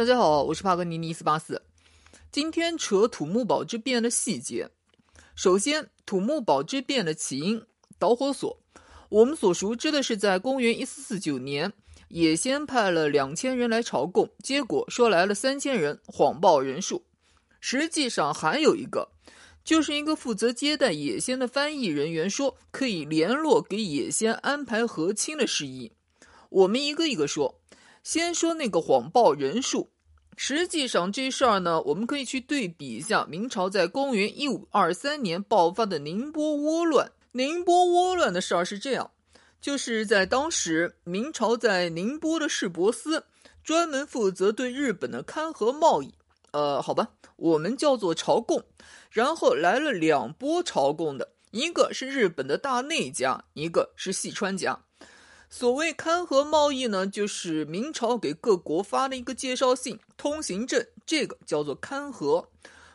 大家好，我是帕格尼尼斯巴斯。今天扯土木堡之变的细节。首先，土木堡之变的起因导火索，我们所熟知的是在公元一四四九年，野先派了两千人来朝贡，结果说来了三千人，谎报人数。实际上还有一个，就是一个负责接待野先的翻译人员说可以联络给野先安排和亲的事宜。我们一个一个说。先说那个谎报人数，实际上这事儿呢，我们可以去对比一下明朝在公元一五二三年爆发的宁波倭乱。宁波倭乱的事儿是这样，就是在当时明朝在宁波的市舶司专门负责对日本的勘合贸易，呃，好吧，我们叫做朝贡。然后来了两波朝贡的，一个是日本的大内家，一个是细川家。所谓勘合贸易呢，就是明朝给各国发的一个介绍信、通行证，这个叫做勘合，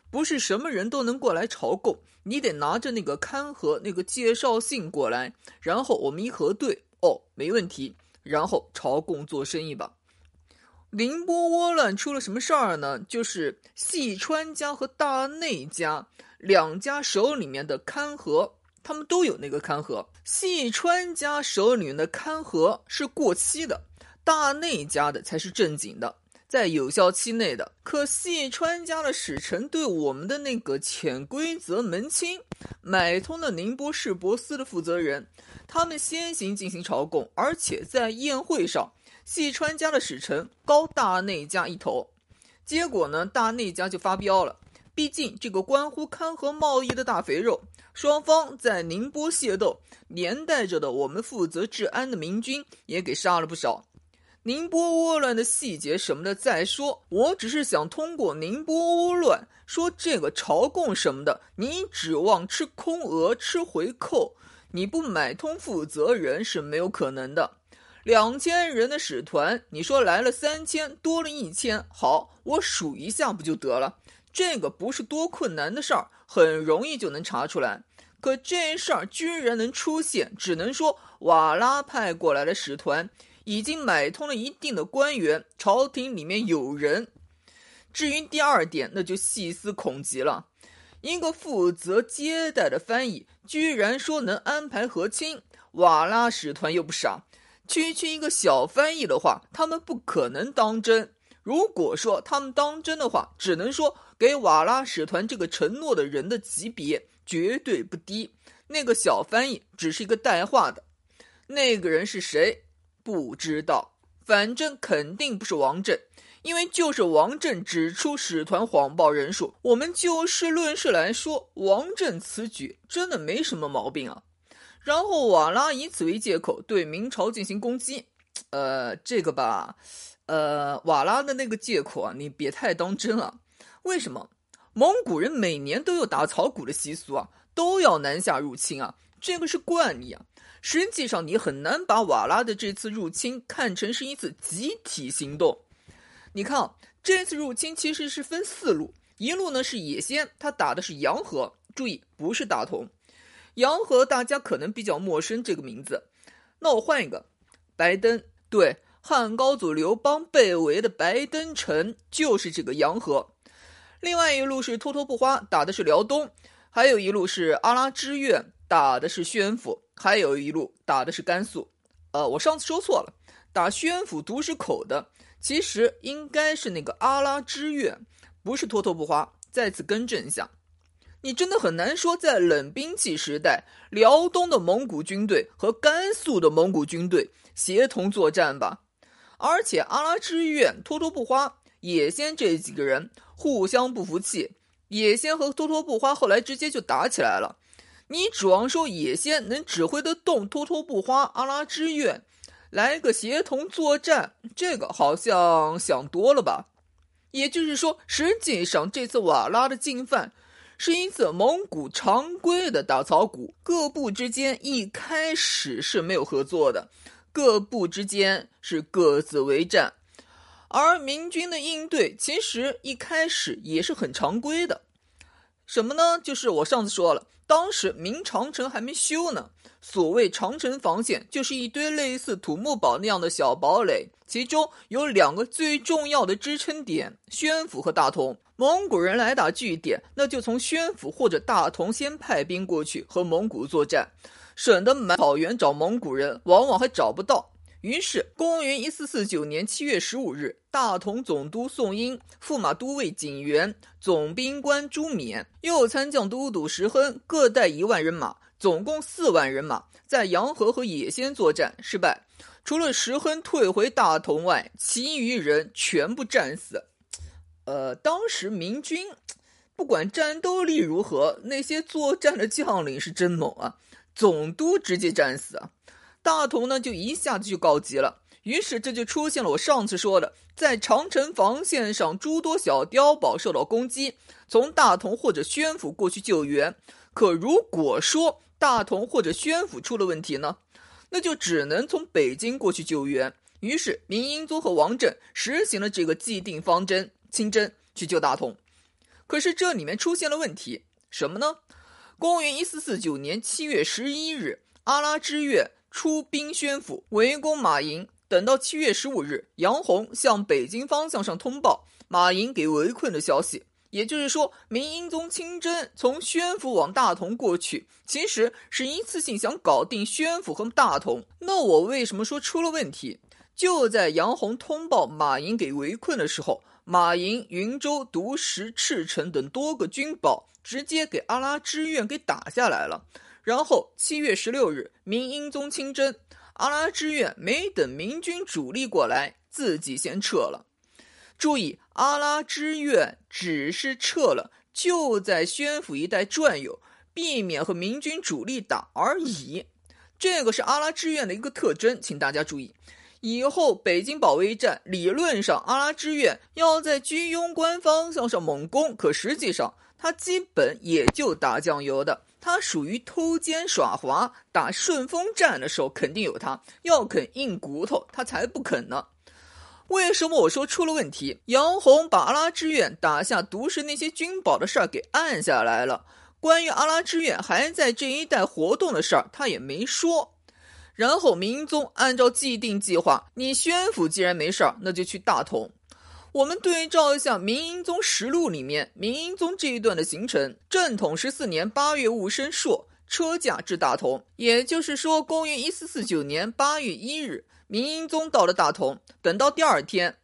不是什么人都能过来朝贡，你得拿着那个勘合那个介绍信过来，然后我们一核对，哦，没问题，然后朝贡做生意吧。宁波倭乱出了什么事儿呢？就是细川家和大内家两家手里面的勘合。他们都有那个勘合，细川家手里面的勘合是过期的，大内家的才是正经的，在有效期内的。可细川家的使臣对我们的那个潜规则门清买通了宁波市舶司的负责人，他们先行进行朝贡，而且在宴会上，细川家的使臣高大内家一头，结果呢，大内家就发飙了。毕竟这个关乎勘合贸易的大肥肉，双方在宁波械斗，连带着的我们负责治安的明军也给杀了不少。宁波倭乱的细节什么的再说，我只是想通过宁波倭乱说这个朝贡什么的，你指望吃空额吃回扣，你不买通负责人是没有可能的。两千人的使团，你说来了三千，多了一千，好，我数一下不就得了？这个不是多困难的事儿，很容易就能查出来。可这事儿居然能出现，只能说瓦拉派过来的使团已经买通了一定的官员，朝廷里面有人。至于第二点，那就细思恐极了。一个负责接待的翻译，居然说能安排和亲，瓦拉使团又不傻，区区一个小翻译的话，他们不可能当真。如果说他们当真的话，只能说。给瓦拉使团这个承诺的人的级别绝对不低，那个小翻译只是一个带话的，那个人是谁不知道，反正肯定不是王震，因为就是王震指出使团谎报人数。我们就事论事来说，王震此举真的没什么毛病啊。然后瓦拉以此为借口对明朝进行攻击，呃，这个吧，呃，瓦拉的那个借口啊，你别太当真了。为什么蒙古人每年都有打草谷的习俗啊？都要南下入侵啊？这个是惯例啊。实际上，你很难把瓦拉的这次入侵看成是一次集体行动。你看啊，这次入侵其实是分四路，一路呢是野先，他打的是洋河，注意不是大同。洋河大家可能比较陌生这个名字，那我换一个，白登。对，汉高祖刘邦被围的白登城就是这个洋河。另外一路是脱脱不花，打的是辽东；还有一路是阿拉支院，打的是宣府；还有一路打的是甘肃。呃，我上次说错了，打宣府独石口的其实应该是那个阿拉支院，不是脱脱不花。再次更正一下，你真的很难说在冷兵器时代，辽东的蒙古军队和甘肃的蒙古军队协同作战吧？而且阿拉支院、脱脱不花。野先这几个人互相不服气，野先和脱脱不花后来直接就打起来了。你指望说野先能指挥得动脱脱不花、阿拉之月来个协同作战？这个好像想多了吧？也就是说，实际上这次瓦拉的进犯是一次蒙古常规的打草谷，各部之间一开始是没有合作的，各部之间是各自为战。而明军的应对其实一开始也是很常规的，什么呢？就是我上次说了，当时明长城还没修呢。所谓长城防线，就是一堆类似土木堡那样的小堡垒，其中有两个最重要的支撑点：宣府和大同。蒙古人来打据点，那就从宣府或者大同先派兵过去和蒙古作战，省得满草原找蒙古人，往往还找不到。于是，公元一四四九年七月十五日，大同总督宋英、驸马都尉景元、总兵官朱冕、右参将都督石亨各带一万人马，总共四万人马，在洋河和野先作战失败。除了石亨退回大同外，其余人全部战死。呃，当时明军不管战斗力如何，那些作战的将领是真猛啊！总督直接战死啊！大同呢，就一下子就告急了。于是这就出现了我上次说的，在长城防线上诸多小碉堡受到攻击，从大同或者宣府过去救援。可如果说大同或者宣府出了问题呢，那就只能从北京过去救援。于是明英宗和王振实行了这个既定方针，亲征去救大同。可是这里面出现了问题，什么呢？公元一四四九年七月十一日，阿拉之月。出兵宣府围攻马营，等到七月十五日，杨洪向北京方向上通报马营给围困的消息。也就是说，明英宗亲征从宣府往大同过去，其实是一次性想搞定宣府和大同。那我为什么说出了问题？就在杨洪通报马营给围困的时候，马营、云州、独石、赤城等多个军堡直接给阿拉之院给打下来了。然后七月十六日，明英宗亲征，阿拉之院没等明军主力过来，自己先撤了。注意，阿拉之院只是撤了，就在宣府一带转悠，避免和明军主力打而已。这个是阿拉之院的一个特征，请大家注意。以后北京保卫战，理论上阿拉之院要在居庸关方向上猛攻，可实际上他基本也就打酱油的。他属于偷奸耍滑，打顺风战的时候肯定有他，要啃硬骨头他才不肯呢。为什么我说出了问题？杨洪把阿拉之院打下毒石那些军宝的事儿给按下来了，关于阿拉之院还在这一带活动的事儿他也没说。然后明宗按照既定计划，你宣府既然没事儿，那就去大同。我们对照一下《明英宗实录》里面明英宗这一段的行程：正统十四年八月戊申朔，车驾至大同。也就是说，公元一四四九年八月一日，明英宗到了大同。等到第二天，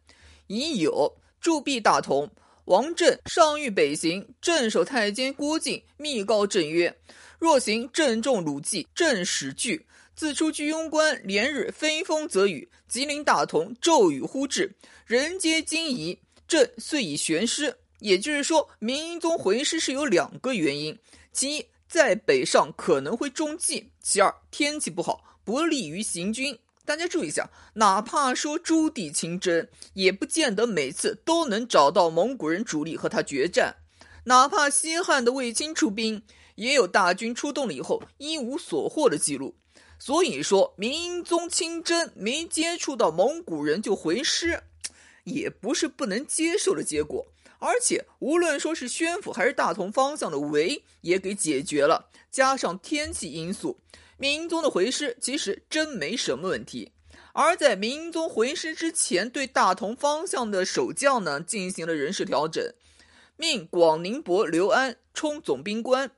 已有驻跸大同。王振上谕北行，镇守太监郭靖密告朕曰：“若行郑重鲁骑，朕使惧。自出居庸关，连日非风则雨，吉林大同骤雨忽至。”人皆惊疑，朕遂以悬师。也就是说，明英宗回师是有两个原因：其一，在北上可能会中计；其二，天气不好，不利于行军。大家注意一下，哪怕说朱棣亲征，也不见得每次都能找到蒙古人主力和他决战。哪怕西汉的卫青出兵，也有大军出动了以后一无所获的记录。所以说，明英宗亲征没接触到蒙古人就回师。也不是不能接受的结果，而且无论说是宣府还是大同方向的围也给解决了，加上天气因素，明英宗的回师其实真没什么问题。而在明英宗回师之前，对大同方向的守将呢进行了人事调整，命广宁伯刘安充总兵官，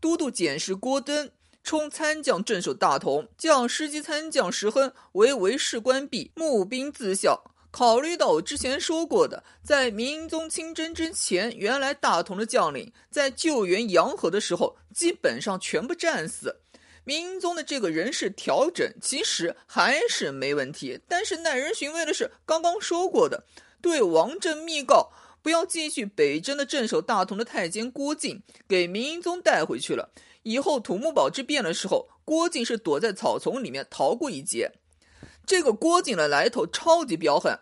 都督检事郭登充参将镇守大同，将师级参将石亨为为士官弼，募兵自校。考虑到我之前说过的，在明宗亲征之前，原来大同的将领在救援洋河的时候，基本上全部战死。明宗的这个人事调整其实还是没问题，但是耐人寻味的是，刚刚说过的，对王振密告不要继续北征的镇守大同的太监郭靖，给明宗带回去了。以后土木堡之变的时候，郭靖是躲在草丛里面逃过一劫。这个郭靖的来头超级彪悍。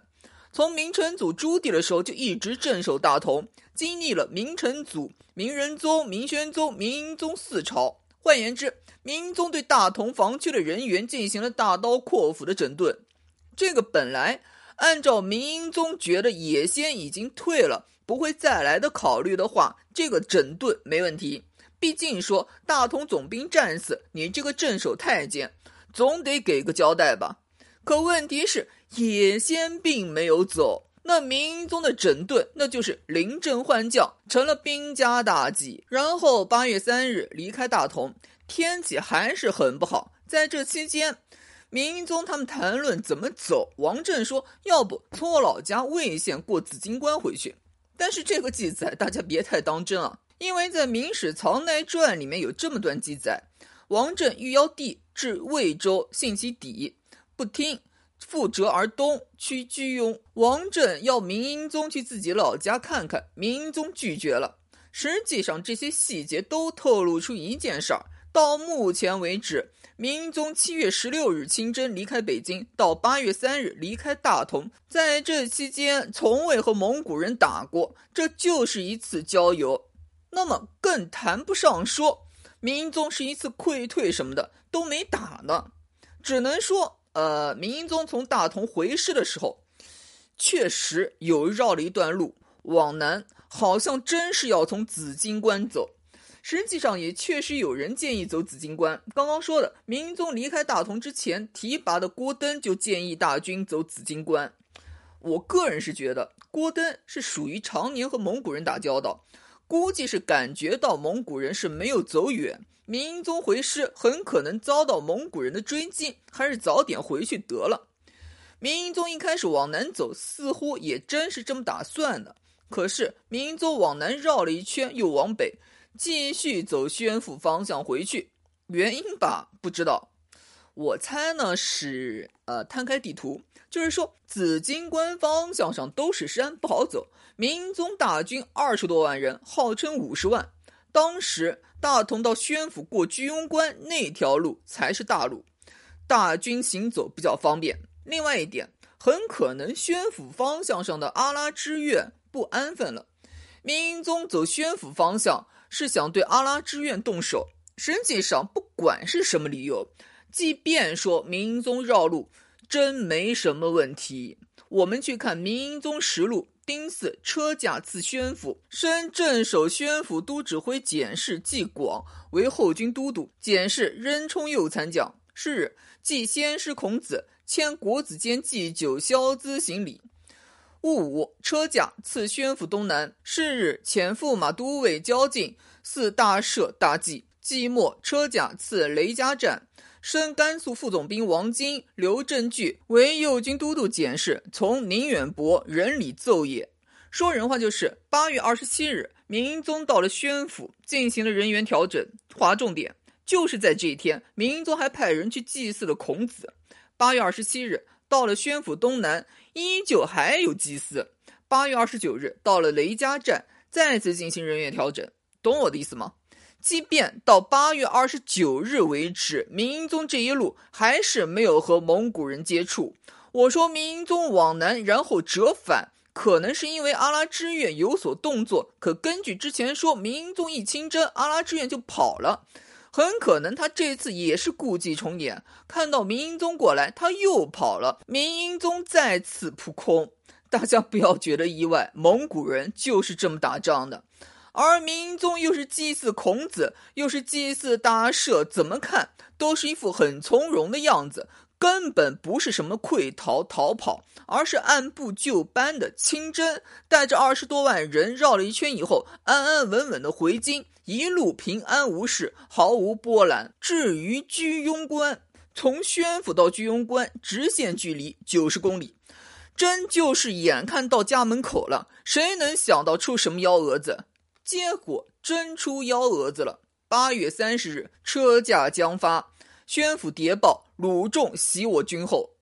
从明成祖朱棣的时候就一直镇守大同，经历了明成祖、明仁宗、明宣宗、明英宗四朝。换言之，明英宗对大同防区的人员进行了大刀阔斧的整顿。这个本来按照明英宗觉得野先已经退了，不会再来的考虑的话，这个整顿没问题。毕竟说大同总兵战死，你这个镇守太监总得给个交代吧？可问题是，野先并没有走，那明宗的整顿，那就是临阵换将，成了兵家大忌。然后八月三日离开大同，天气还是很不好。在这期间，明宗他们谈论怎么走。王振说：“要不从我老家魏县过紫金关回去。”但是这个记载大家别太当真啊，因为在《明史藏内传》里面有这么段记载：王振欲邀帝至魏州，信其邸。不听，复折而东，去居庸。王振要明英宗去自己老家看看，明英宗拒绝了。实际上，这些细节都透露出一件事儿：到目前为止，明英宗七月十六日亲征离开北京，到八月三日离开大同，在这期间从未和蒙古人打过，这就是一次郊游。那么，更谈不上说明英宗是一次溃退什么的都没打呢，只能说。呃，明英宗从大同回师的时候，确实有绕了一段路往南，好像真是要从紫荆关走。实际上，也确实有人建议走紫荆关。刚刚说的，明英宗离开大同之前提拔的郭登就建议大军走紫荆关。我个人是觉得，郭登是属于常年和蒙古人打交道，估计是感觉到蒙古人是没有走远。明英宗回师很可能遭到蒙古人的追击，还是早点回去得了。明英宗一开始往南走，似乎也真是这么打算的。可是明宗往南绕了一圈，又往北继续走宣府方向回去，原因吧不知道。我猜呢是呃摊开地图，就是说紫荆关方向上都是山，不好走。明宗大军二十多万人，号称五十万。当时大同到宣府过居庸关那条路才是大路，大军行走比较方便。另外一点，很可能宣府方向上的阿拉之院不安分了。明宗走宣府方向是想对阿拉之院动手。实际上，不管是什么理由，即便说明英宗绕路，真没什么问题。我们去看《明英宗实录》。丁巳，车驾赐宣府，升镇守宣府都指挥检事纪广为后军都督，检事任冲右参将。是日，祭先师孔子，迁国子监祭酒萧资行礼。戊午，车驾赐宣府东南。是日，遣驸马都尉焦进祀大赦大祭。季末，车驾赐雷家战。升甘肃副总兵王金、刘振巨为右军都督检事，从宁远伯仁里奏也。说人话就是，八月二十七日，明宗到了宣府，进行了人员调整。划重点，就是在这一天，明宗还派人去祭祀了孔子。八月二十七日，到了宣府东南，依旧还有祭祀。八月二十九日，到了雷家站，再次进行人员调整。懂我的意思吗？即便到八月二十九日为止，明英宗这一路还是没有和蒙古人接触。我说明英宗往南，然后折返，可能是因为阿拉之院有所动作。可根据之前说，明英宗一亲征，阿拉之院就跑了，很可能他这次也是故伎重演。看到明英宗过来，他又跑了，明英宗再次扑空。大家不要觉得意外，蒙古人就是这么打仗的。而明宗又是祭祀孔子，又是祭祀大赦，怎么看都是一副很从容的样子，根本不是什么溃逃逃跑，而是按部就班的清真，带着二十多万人绕了一圈以后，安安稳稳的回京，一路平安无事，毫无波澜。至于居庸关，从宣府到居庸关直线距离九十公里，真就是眼看到家门口了，谁能想到出什么幺蛾子？结果真出幺蛾子了。八月三十日，车驾将发，宣府谍报：鲁仲袭我军后。